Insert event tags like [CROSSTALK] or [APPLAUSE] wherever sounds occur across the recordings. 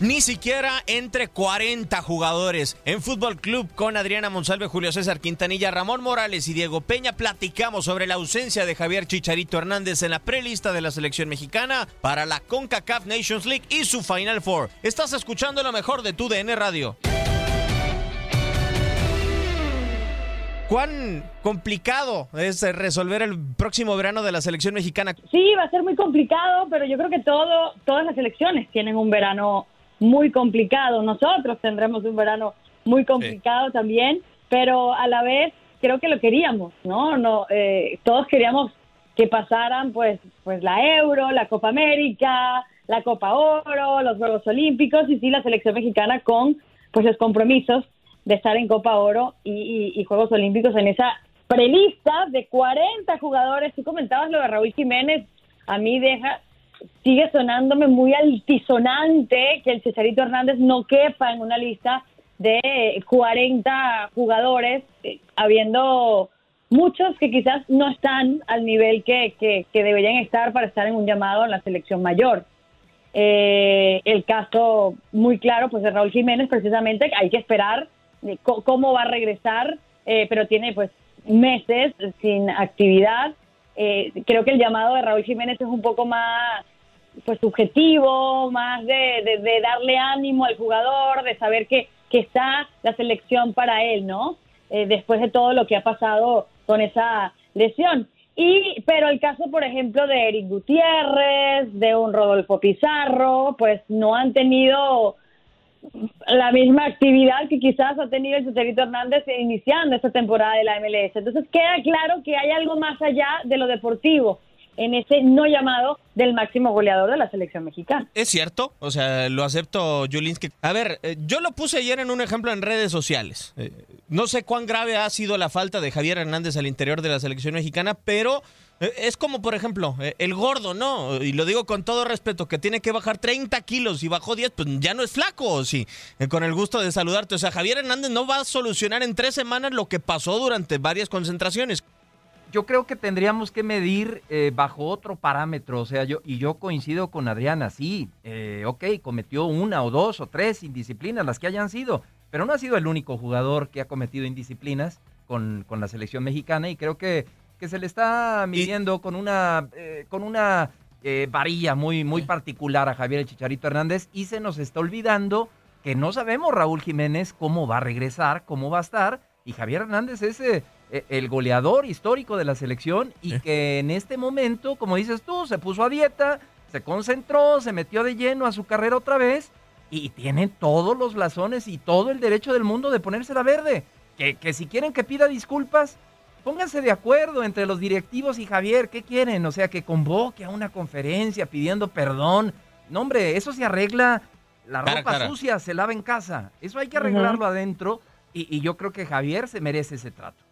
Ni siquiera entre 40 jugadores. En Fútbol Club con Adriana Monsalve, Julio César Quintanilla, Ramón Morales y Diego Peña platicamos sobre la ausencia de Javier Chicharito Hernández en la prelista de la selección mexicana para la CONCACAF Nations League y su Final Four. Estás escuchando lo mejor de tu DN Radio. ¿Cuán complicado es eh, resolver el próximo verano de la selección mexicana? Sí, va a ser muy complicado, pero yo creo que todo, todas las elecciones tienen un verano muy complicado. Nosotros tendremos un verano muy complicado también, pero a la vez creo que lo queríamos, ¿no? no eh, todos queríamos que pasaran pues, pues la Euro, la Copa América, la Copa Oro, los Juegos Olímpicos y sí la selección mexicana con pues los compromisos de estar en Copa Oro y, Juegos Olímpicos en esa prelista de 40 jugadores. Tú comentabas lo de Raúl Jiménez, a mí deja, sigue sonándome muy altisonante que el Cesarito Hernández no quepa en una lista de 40 jugadores, eh, habiendo muchos que quizás no están al nivel que, que, que deberían estar para estar en un llamado en la selección mayor. Eh, el caso muy claro pues de Raúl Jiménez precisamente hay que esperar de cómo va a regresar eh, pero tiene pues meses sin actividad. Eh, creo que el llamado de Raúl Jiménez es un poco más pues subjetivo más de darle ánimo al jugador de saber que, que está la selección para él no Eh, después de todo lo que ha pasado con esa lesión. Y, pero el caso, por ejemplo, de Eric Gutiérrez, de un Rodolfo Pizarro, pues no han tenido la misma actividad que quizás ha tenido el Chicharito Hernández iniciando esta temporada de la MLS. Entonces queda claro que hay algo más allá de lo deportivo en ese no llamado del máximo goleador de la selección mexicana. Es cierto, o sea, lo acepto, Julinski. A ver, eh, yo lo puse ayer en un ejemplo en redes sociales. Eh, no sé cuán grave ha sido la falta de Javier Hernández al interior de la selección mexicana, pero es como, por ejemplo, eh, el gordo, ¿no? Y lo digo con todo respeto, que tiene que bajar 30 kilos y bajó 10, pues ya no es flaco, sí. Eh, con el gusto de saludarte. O sea, Javier Hernández no va a solucionar en tres semanas lo que pasó durante varias concentraciones. Yo creo que tendríamos que medir eh, bajo otro parámetro, o sea, yo y yo coincido con Adriana, sí, eh, ok, cometió una o dos o tres indisciplinas, las que hayan sido, pero no ha sido el único jugador que ha cometido indisciplinas con, con la selección mexicana y creo que, que se le está midiendo con una, eh, con una eh, varilla muy, muy particular a Javier El Chicharito Hernández y se nos está olvidando que no sabemos Raúl Jiménez cómo va a regresar, cómo va a estar y Javier Hernández es... eh, eh, el goleador histórico de la selección y que en este momento, como dices tú, se puso a dieta, se concentró, se metió de lleno a su carrera otra vez y tiene todos los blasones y todo el derecho del mundo de ponérsela verde. Que, que si quieren que pida disculpas, pónganse de acuerdo entre los directivos y Javier, ¿qué quieren? O sea, que convoque a una conferencia pidiendo perdón. No, hombre, eso se arregla, la Cara ropa cara. sucia se lava en casa. Eso hay que arreglarlo adentro y, y yo creo que Javier se merece ese trato.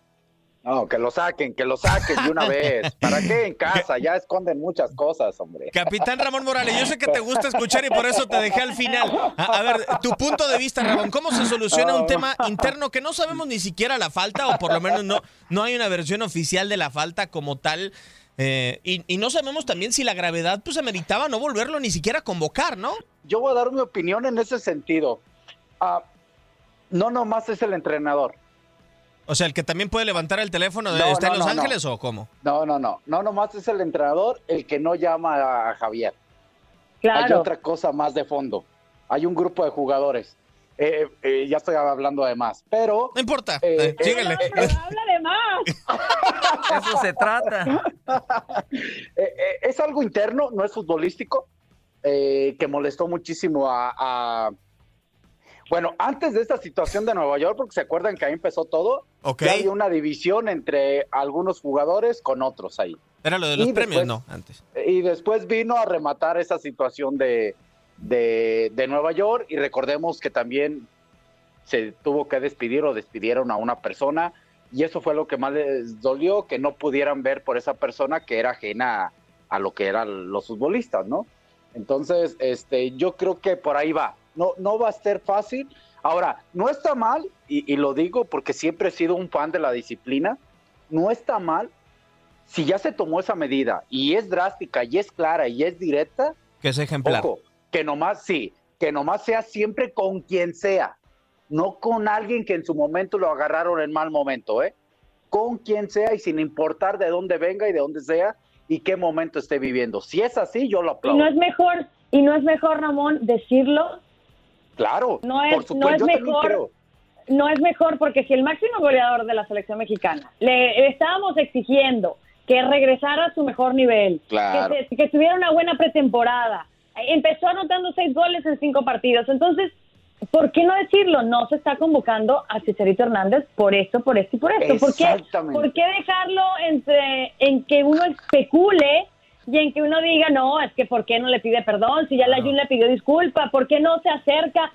No, que lo saquen, que lo saquen de una vez. ¿Para qué en casa? Ya esconden muchas cosas, hombre. Capitán Ramón Morales, yo sé que te gusta escuchar y por eso te dejé al final. A, a ver, tu punto de vista, Ramón, ¿cómo se soluciona un tema interno que no sabemos ni siquiera la falta o por lo menos no, no hay una versión oficial de la falta como tal? eh, y, y no sabemos también si la gravedad pues se meritaba no volverlo ni siquiera a convocar, ¿no? Yo voy a dar mi opinión en ese sentido. Ah, no nomás es el entrenador. O sea, el que también puede levantar el teléfono de No, ¿está en Los no, no. Ángeles o cómo? No, no, no. No nomás es el entrenador el que no llama a Javier. Hay Claro. otra cosa más de fondo. Hay un grupo de jugadores. Eh, eh, ya estoy hablando de más. Pero No importa, Eh, eh, eh, síguele. Habla de más. [LAUGHS] Eso se trata. eh, eh, es algo interno, no es futbolístico, eh, que molestó muchísimo a, a- Bueno, antes de esta situación de Nueva York, porque se acuerdan que ahí empezó todo, Ok, ya había una división entre algunos jugadores con otros ahí. era lo de los y premios, después- no, antes. Y después vino a rematar esa situación de, de, de Nueva York y recordemos que también se tuvo que despedir o despidieron a una persona y eso fue lo que más les dolió, que no pudieran ver por esa persona que era ajena a, a lo que eran los futbolistas, ¿no? Entonces, este, yo creo que por ahí va. No, no va a ser fácil. Ahora, no está mal, y, y lo digo porque siempre he sido un fan de la disciplina, no está mal si ya se tomó esa medida y es drástica y es clara y es directa, Que es ejemplar. ojo, que nomás sí, que nomás sea siempre con quien sea, no con alguien que en su momento lo agarraron en mal momento, ¿eh? Con quien sea y sin importar de dónde venga y de dónde sea y qué momento esté viviendo. Si es así, yo lo Y aplaudo. no es mejor, y no es mejor, Ramón, decirlo. Claro, no es- por supuesto, no es mejor. No es mejor porque si el máximo goleador de la selección mexicana le estábamos exigiendo que regresara a su mejor nivel, Claro. que, que tuviera una buena pretemporada, empezó anotando seis goles en cinco partidos, entonces ¿Por qué no decirlo? No se está convocando a Chicharito Hernández por esto, por esto y por esto. ¿Por qué. ¿Por qué dejarlo entre, en que uno especule y en que uno diga, no, es que ¿por qué no le pide perdón? Si ya la Jun le pidió disculpa, ¿por qué no se acerca?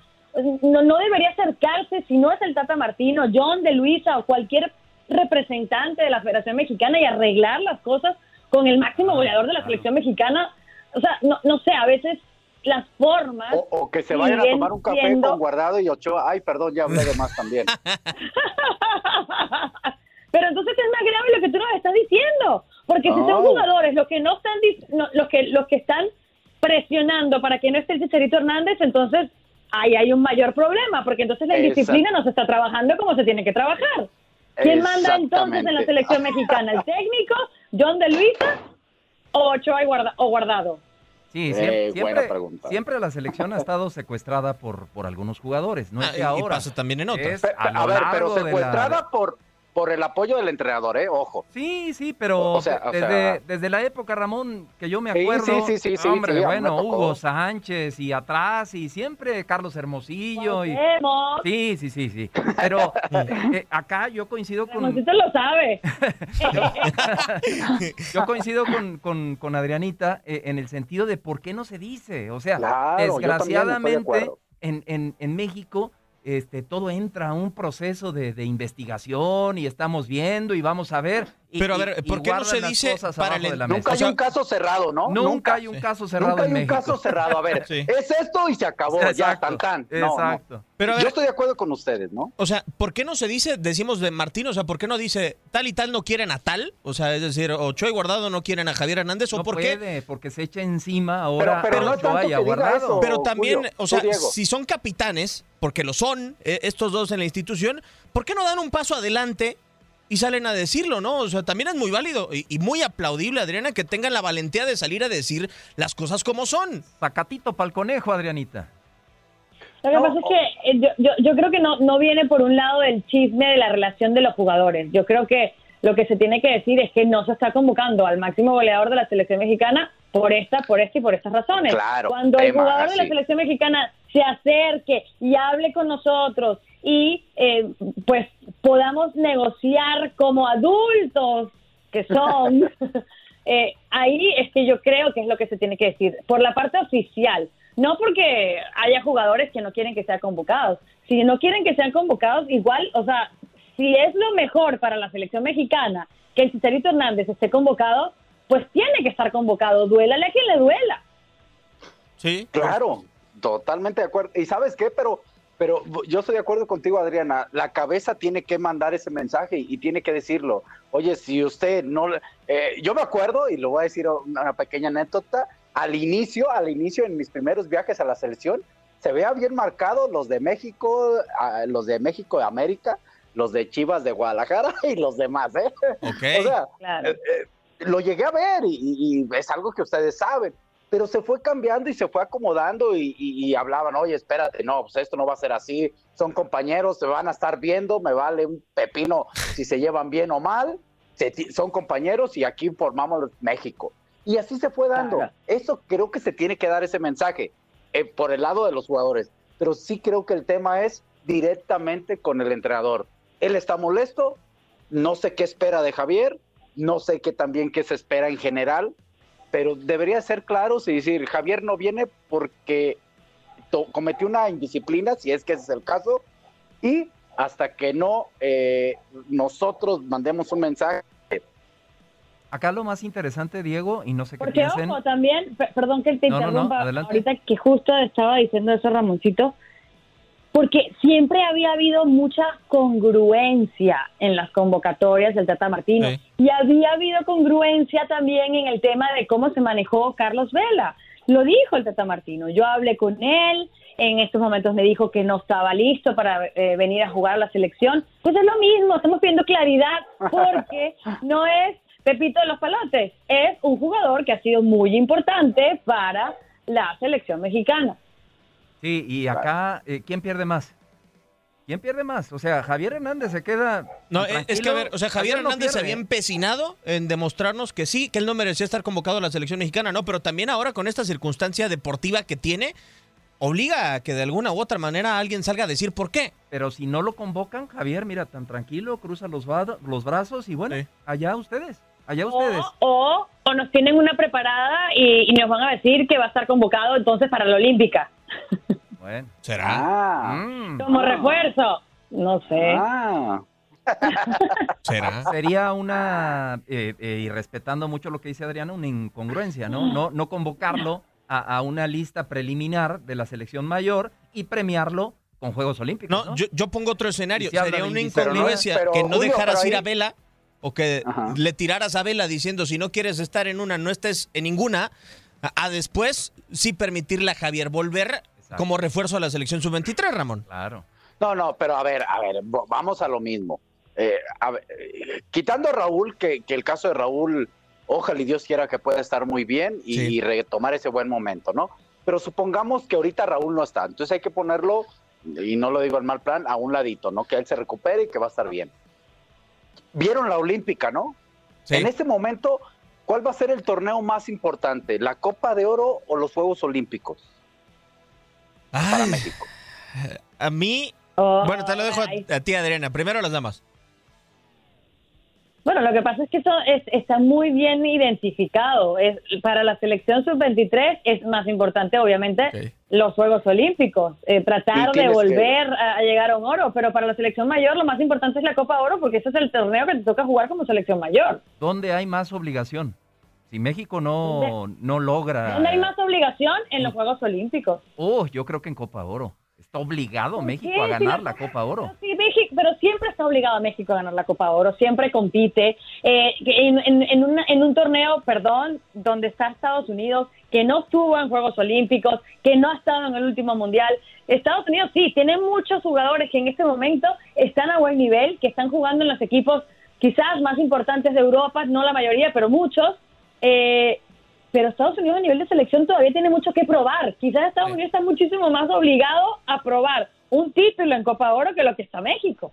No, no debería acercarse si no es el Tata Martino, John de Luisa o cualquier representante de la Federación Mexicana y arreglar las cosas con el máximo goleador de la selección mexicana. O sea, no, no sé, a veces las formas... O, o que se vayan a tomar un café siendo- con Guardado y Ochoa. Ay, perdón, ya hablé de más también. [LAUGHS] [LAUGHS] Pero entonces es más grave lo que tú nos estás diciendo, porque si son No. jugadores los que no están no, los que los que están presionando para que no esté el Chicharito Hernández, entonces ahí hay un mayor problema, porque entonces la Exacto. disciplina no se está trabajando como se tiene que trabajar. ¿Quién manda entonces en la selección mexicana? ¿El técnico, John de Luisa o Ochoa y Guarda- o Guardado? Sí, Eh, siempre, buena siempre, pregunta. siempre la selección ha estado secuestrada por, por algunos jugadores, no es Ah, y- y ahora. pasa también en Pe- a ver, pero de la- secuestrada por, por el apoyo del entrenador, ¿eh? Ojo. Sí, sí, pero O sea, o desde, sea- desde la época, Ramón, que yo me acuerdo, sí, sí, sí, sí, hombre, sí, bueno. Hugo Sánchez y atrás y siempre Carlos Hermosillo. Y, sí, sí, sí, sí. Pero [LAUGHS] eh, acá yo coincido con, Ramoncito lo sabe. [LAUGHS] yo coincido con, con- con Adrianita eh, en el sentido de por qué no se dice. O sea, Claro, desgraciadamente en, en- en México este, todo entra a un proceso de, de investigación y estamos viendo y vamos a ver. Y- Pero, a y- ver, y ¿por qué no se dice para la Nunca hay O sea, un caso cerrado, ¿no? Nunca hay un sí. caso cerrado Nunca hay en un México. caso cerrado. A ver, [LAUGHS] Sí. es esto y se acabó, ya, tan tan. No, no. Exacto. Pero a ver, Yo estoy de acuerdo con ustedes, ¿no? O sea, ¿por qué no se dice, decimos de Martín, o sea, ¿por qué no dice tal y tal no quieren a tal? O sea, es decir, Ochoa y Guardado no quieren a Javier Hernández, ¿o No por puede, qué? porque se echa encima ahora pero no a Ochoa y a diga Guardado. eso. Pero también, Julio, o sea, si son capitanes, porque lo son, eh, estos dos en la institución, ¿por qué no dan un paso adelante y salen a decirlo, no? O sea, también es muy válido y, y muy aplaudible, Adriana, que tengan la valentía de salir a decir las cosas como son. Sacatito pa'l conejo, Adrianita. Lo que No, pasa es que eh, yo, yo, yo creo que no, no viene por un lado del chisme de la relación de los jugadores. Yo creo que lo que se tiene que decir es que no se está convocando al máximo goleador de la selección mexicana por esta, por esta y por estas razones. Claro, Cuando el jugador de la selección mexicana se acerque y hable con nosotros y eh, pues podamos negociar como adultos que son, [LAUGHS] eh, ahí es que yo creo que es lo que se tiene que decir, por la parte oficial, no porque haya jugadores que no quieren que sean convocados, si no quieren que sean convocados, igual, o sea, si es lo mejor para la selección mexicana que el Chicharito Hernández esté convocado, pues tiene que estar convocado, duélale a quien le duela. Sí. Claro, totalmente de acuerdo. ¿Y sabes qué? Pero, pero yo estoy de acuerdo contigo, Adriana. La cabeza tiene que mandar ese mensaje y tiene que decirlo. Oye, si usted no... le- eh, yo me acuerdo, y lo voy a decir una pequeña anécdota, al inicio, al inicio, en mis primeros viajes a la selección, se vea bien marcado los de México, los de México de América, los de Chivas de Guadalajara [LAUGHS] y los demás, ¿eh? Ok. O sea, Claro. eh, eh, lo llegué a ver y es algo que ustedes saben, pero se fue cambiando y se fue acomodando y, y- y hablaban, oye, espérate, no, pues esto no va a ser así, son compañeros, se van a estar viendo, me vale un pepino si se llevan bien o mal, se son compañeros y aquí formamos México. Y así se fue dando. Eso creo que se tiene que dar ese mensaje eh, por el lado de los jugadores, pero sí creo que el tema es directamente con el entrenador. Él está molesto, no sé qué espera de Javier, no sé qué también qué se espera en general, pero debería ser claros y decir, Javier no viene porque to- cometió una indisciplina, si es que ese es el caso, y hasta que no eh, nosotros mandemos un mensaje. Acá lo más interesante, Diego, y no sé qué Porque, piensen. ojo, también, pe- perdón que te No, no, no, interrumpa, ahorita que justo estaba diciendo eso Ramoncito, porque siempre había habido mucha congruencia en las convocatorias del Tata Martino Sí. y había habido congruencia también en el tema de cómo se manejó Carlos Vela. Lo dijo el Tata Martino, yo hablé con él, en estos momentos me dijo que no estaba listo para eh, venir a jugar a la selección. Pues es lo mismo, estamos pidiendo claridad porque [LAUGHS] no es Pepito de los Palotes, es un jugador que ha sido muy importante para la selección mexicana. Sí, y acá, eh, ¿quién pierde más? ¿Quién pierde más? O sea, Javier Hernández se queda. No, eh, es que a ver, o sea, Javier no Hernández se había empecinado en demostrarnos que sí, que él no merecía estar convocado a la selección mexicana, ¿no? Pero también ahora con esta circunstancia deportiva que tiene, obliga a que de alguna u otra manera alguien salga a decir por qué. Pero si no lo convocan, Javier, mira, tan tranquilo, cruza los, los brazos y bueno, Sí. allá ustedes, allá ustedes. O, o nos tienen una preparada y, y nos van a decir que va a estar convocado entonces para la Olímpica. Bueno. ¿Será? Ah, Mm. Como refuerzo. No sé. ah. [LAUGHS] ¿Será? [LAUGHS] Sería una, eh, eh, y respetando mucho lo que dice Adriana, una incongruencia, ¿no? No, no convocarlo a, a una lista preliminar de la selección mayor y premiarlo con Juegos Olímpicos. No, No, yo, yo pongo otro escenario. Sería una incongruencia Pero no- que no dejaras ir ahí- a Vela o que Ajá. le tiraras a Vela diciendo si no quieres estar en una, no estés en ninguna, a, a después sí permitirle a Javier volver Exacto. como refuerzo a la selección sub-23, Ramón. Claro. No, no, pero a ver, a ver, vamos a lo mismo. Eh, a ver, quitando a Raúl, que, que el caso de Raúl, ojalá y Dios quiera que pueda estar muy bien y, Sí. y retomar ese buen momento, ¿no? Pero supongamos que ahorita Raúl no está, entonces hay que ponerlo, y no lo digo en mal plan, a un ladito, ¿no? Que él se recupere y que va a estar bien. Vieron la Olímpica, ¿no? Sí. En este momento, ¿cuál va a ser el torneo más importante? ¿La Copa de Oro o los Juegos Olímpicos para Ay, México? a mí, Oh, bueno, te lo dejo a, a ti, Adriana. Primero las damas. Bueno, lo que pasa es que eso es- está muy bien identificado. Es, para la selección sub-23 es más importante, obviamente, Ok. los Juegos Olímpicos, eh, tratar de tienes que- volver a, a llegar a un oro, pero para la selección mayor lo más importante es la Copa Oro porque ese es el torneo que te toca jugar como selección mayor. ¿Dónde hay más obligación? Si México no, no logra... ¿Dónde hay más obligación? En los Juegos Olímpicos. Oh, yo creo que en Copa Oro. Está obligado ¿Por México qué? a Si ganar la- la Copa Oro. Pero, sí, México, pero siempre está obligado a México a ganar la Copa Oro, siempre compite. Eh, en- en una- en un torneo, perdón, donde está Estados Unidos, que no estuvo en Juegos Olímpicos, que no ha estado en el último Mundial. Estados Unidos sí, tiene muchos jugadores que en este momento están a buen nivel, que están jugando en los equipos quizás más importantes de Europa, no la mayoría, pero muchos. Eh, pero Estados Unidos a nivel de selección todavía tiene mucho que probar. Quizás Estados Unidos está muchísimo más obligado a probar un título en Copa Oro que lo que está México.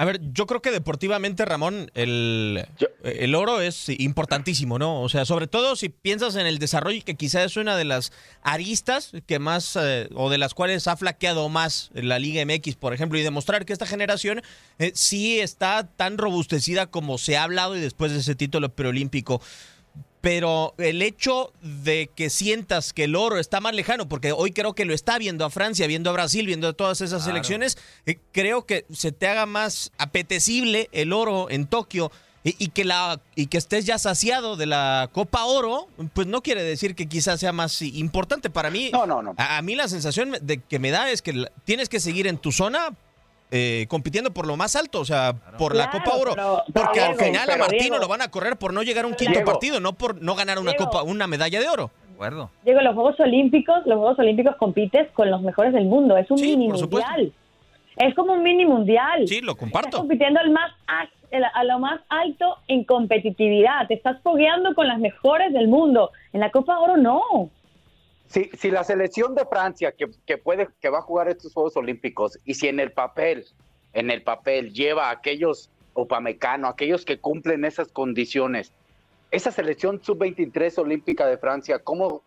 A ver, yo creo que deportivamente, Ramón, el, el oro es importantísimo, ¿no? O sea, sobre todo si piensas en el desarrollo, que quizás es una de las aristas que más, eh, o de las cuales ha flaqueado más la Liga MX, por ejemplo, y demostrar que esta generación eh, sí está tan robustecida como se ha hablado y después de ese título preolímpico pero el hecho de que sientas que el oro está más lejano, porque hoy creo que lo está viendo a Francia, viendo a Brasil, viendo a todas esas selecciones, eh, creo que se te haga más apetecible el oro en Tokio y, que la y que estés ya saciado de la Copa Oro, pues no quiere decir que quizás sea más importante para mí. No, no, no. A, a mí la sensación de que me da es que tienes que seguir en tu zona eh, compitiendo por lo más alto, o sea, por la Copa Oro. porque al final a Martino lo van a correr por no llegar a un quinto partido, no por no ganar una copa, una medalla de oro. acuerdo. Diego, los Juegos Olímpicos, los Juegos Olímpicos compites con los mejores del mundo, es un mini mundial. Es como un mini mundial. Sí, lo comparto. Estás compitiendo al más a lo más alto en competitividad. Te estás fogueando con las mejores del mundo. En la Copa Oro no. Si, si la selección de Francia que, que, puede que va a jugar estos Juegos Olímpicos y si en el papel en el papel lleva a aquellos Opamecano, aquellos que cumplen esas condiciones, esa selección sub-23 olímpica de Francia, ¿cómo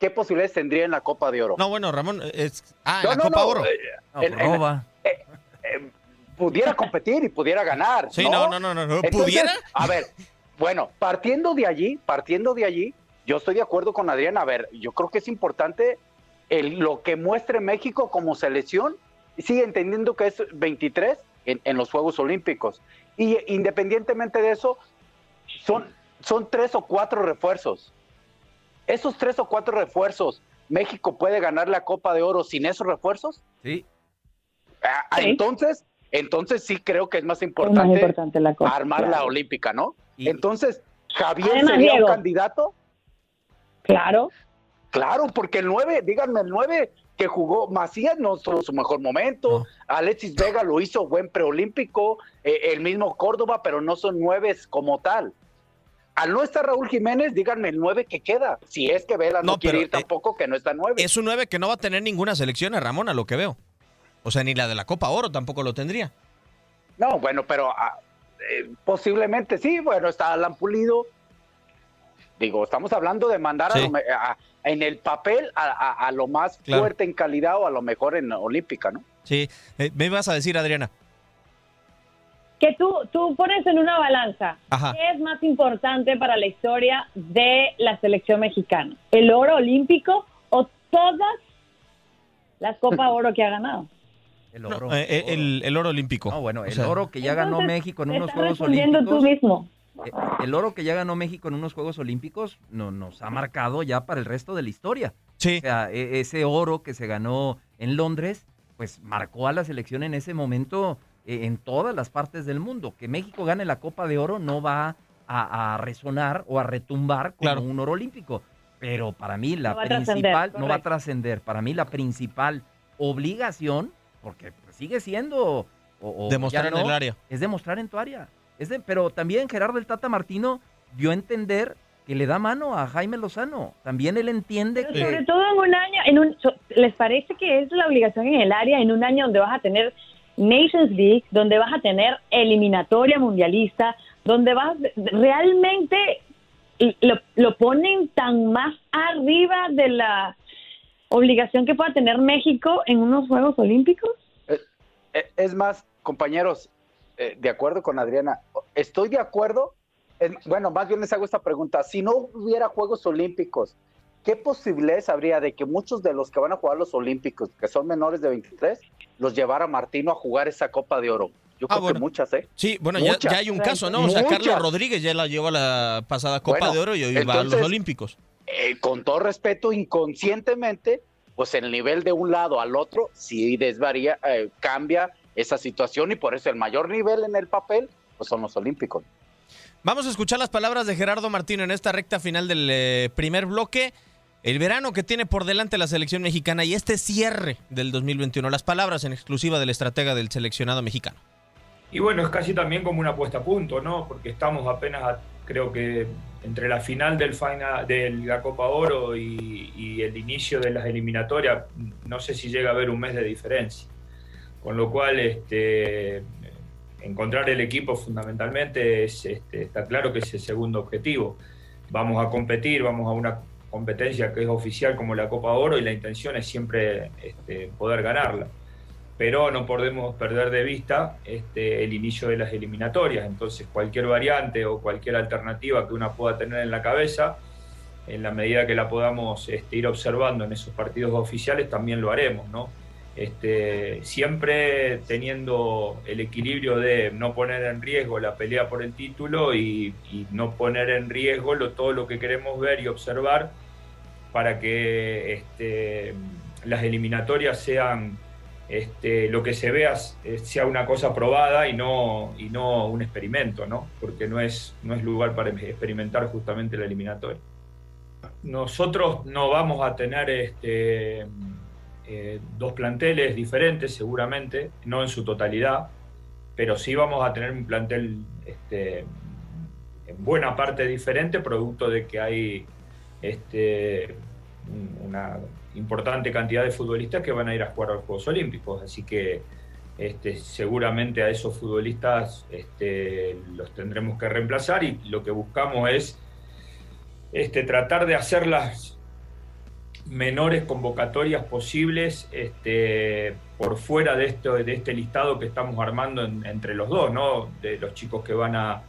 qué posibilidades tendría en la Copa de Oro? No, bueno, Ramón, es ah, la Copa Oro. Eh, eh, pudiera competir y pudiera ganar. Sí, no, no, no, no, ¿Pudiera? A ver, bueno, partiendo de allí, partiendo de allí, yo estoy de acuerdo con Adrián. A ver, yo creo que es importante el, lo que muestre México como selección. Sigue entendiendo que es 23 en, en, los Juegos Olímpicos. Y independientemente de eso, son, son tres o cuatro refuerzos. Esos tres o cuatro refuerzos, ¿México puede ganar la Copa de Oro sin esos refuerzos? Sí. Ah, entonces, entonces sí creo que es más importante, es más importante la Copa, armar claro. la Olímpica, ¿no? Y, entonces, Javier Además, sería Diego, un candidato. Claro. Claro, porque el 9, díganme, el 9 que jugó Macías no tuvo su mejor momento, No. Alexis Vega lo hizo buen preolímpico, eh, el mismo Córdoba, pero no son nueves como tal. Al no estar Raúl Jiménez, díganme el 9 que queda. Si es que Vela no, No, quiere pero, ir tampoco, que no está 9. Es un 9 que no va a tener ninguna selección, a Ramón, a lo que veo. O sea, ni la de la Copa Oro tampoco lo tendría. No, bueno, pero ah, eh, posiblemente sí. Bueno, está Alan Pulido. Digo, estamos hablando de mandar a lo en el papel a, a- a lo más Claro. fuerte en calidad o a lo mejor en Olímpica, ¿no? Sí. Eh, me ibas a decir, Adriana. Que tú, tú pones en una balanza. Ajá. ¿Qué es más importante para la historia de la selección mexicana? ¿El oro olímpico o todas las Copa [LAUGHS] Oro que ha ganado? El No, oro. eh, el, el oro olímpico. No, bueno, O el sea, oro que ya ganó México en unos Juegos Olímpicos. tú mismo. Eh, El oro que ya ganó México en unos Juegos Olímpicos no, nos ha marcado ya para el resto de la historia. Sí. O sea, e- ese oro que se ganó en Londres, pues marcó a la selección en ese momento eh, en todas las partes del mundo. Que México gane la Copa de Oro no va a, a resonar o a retumbar como Claro. un oro olímpico. Pero para mí la No principal, no va a trascender, para mí la principal obligación, porque sigue siendo... o- o Demostrar en el área. es demostrar en tu área. Es de- pero también Gerardo el Tata Martino dio a entender que le da mano a Jaime Lozano. También él entiende Pero que... sobre todo en un año, en un, ¿les parece que es la obligación en el área en un año donde vas a tener Nations League, donde vas a tener eliminatoria mundialista, donde vas realmente lo, lo ponen tan más arriba de la obligación que pueda tener México en unos Juegos Olímpicos? Eh, Es más, compañeros, eh, de acuerdo con Adriana, estoy de acuerdo. en- bueno, más bien les hago esta pregunta. Si no hubiera Juegos Olímpicos, ¿qué posibilidades habría de que muchos de los que van a jugar los Olímpicos, que son menores de 23, los llevara Martino a jugar esa Copa de Oro? Yo Ah, creo bueno. que muchas, ¿eh? Sí, bueno, ya, hay un caso, ¿no? O sea, Muchas. Carlos Rodríguez ya la llevó a la pasada Copa Bueno, de Oro y hoy va a los Olímpicos. Eh, con todo respeto, inconscientemente, pues el nivel de un lado al otro sí desvaría, eh, cambia esa situación y por eso el mayor nivel en el papel pues son los Olímpicos. Vamos a escuchar las palabras de Gerardo Martino en esta recta final del eh, primer bloque. El verano que tiene por delante la selección mexicana y este cierre del 2021. Las palabras en exclusiva del estratega del seleccionado mexicano. Y bueno, es casi también como una puesta a punto, ¿no? Porque estamos apenas a creo que entre la final del final de la Copa Oro y, y, el inicio de las eliminatorias, no sé si llega a haber un mes de diferencia. Con lo cual, este, encontrar el equipo fundamentalmente es, este, está claro que es el segundo objetivo. Vamos a competir, vamos a una competencia que es oficial como la Copa Oro y la intención es siempre este, poder ganarla pero no podemos perder de vista el inicio de las eliminatorias. Entonces, cualquier variante o cualquier alternativa que una pueda tener en la cabeza, en la medida que la podamos ir observando en esos partidos oficiales, también lo haremos, ¿no? Este, siempre teniendo el equilibrio de no poner en riesgo la pelea por el título y, no poner en riesgo todo lo que queremos ver y observar para que este, las eliminatorias sean este, lo que se vea eh, sea una cosa probada y no, un experimento, porque no es, no es lugar para experimentar justamente la eliminatoria. Nosotros no vamos a tener este, eh, dos planteles diferentes seguramente, no en su totalidad, pero sí vamos a tener un plantel este, en buena parte diferente, producto de que hay este, una importante cantidad de futbolistas que van a ir a jugar a los Juegos Olímpicos, así que este, seguramente a esos futbolistas los tendremos que reemplazar y lo que buscamos es tratar de hacer las menores convocatorias posibles este, por fuera de, esto, de este listado que estamos armando entre los dos, ¿no? de los chicos que van a,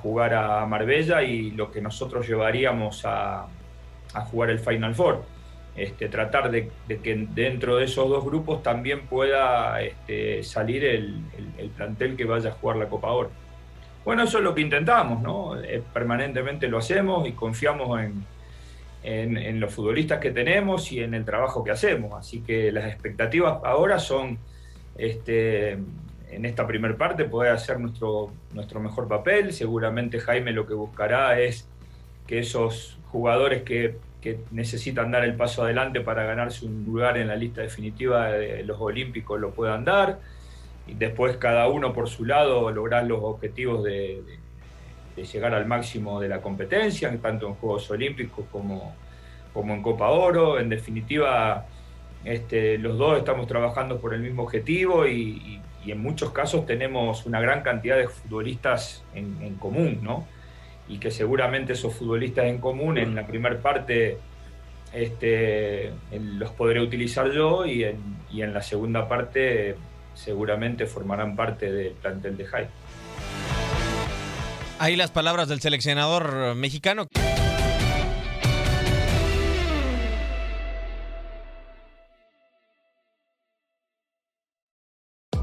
jugar a Marbella y lo que nosotros llevaríamos a, a jugar el Final Four. Este, tratar de, que dentro de esos dos grupos también pueda este, salir el, plantel que vaya a jugar la Copa Oro. Bueno, eso es lo que intentamos, ¿no? Eh, permanentemente lo hacemos y confiamos en, en, los futbolistas que tenemos y en el trabajo que hacemos. Así que las expectativas ahora son, este, en esta primera parte, poder hacer nuestro, nuestro mejor papel. Seguramente Jaime lo que buscará es que esos jugadores que, necesitan dar el paso adelante para ganarse un lugar en la lista definitiva de los Olímpicos lo puedan dar. Y después cada uno por su lado lograr los objetivos de, llegar al máximo de la competencia, tanto en Juegos Olímpicos como, como en Copa Oro. En definitiva, este, los dos estamos trabajando por el mismo objetivo y, en muchos casos tenemos una gran cantidad de futbolistas en, común, ¿no? y que seguramente esos futbolistas en común en la primera parte este, los podré utilizar yo y en, y en la segunda parte seguramente formarán parte del plantel de Jai. Ahí las palabras del seleccionador mexicano.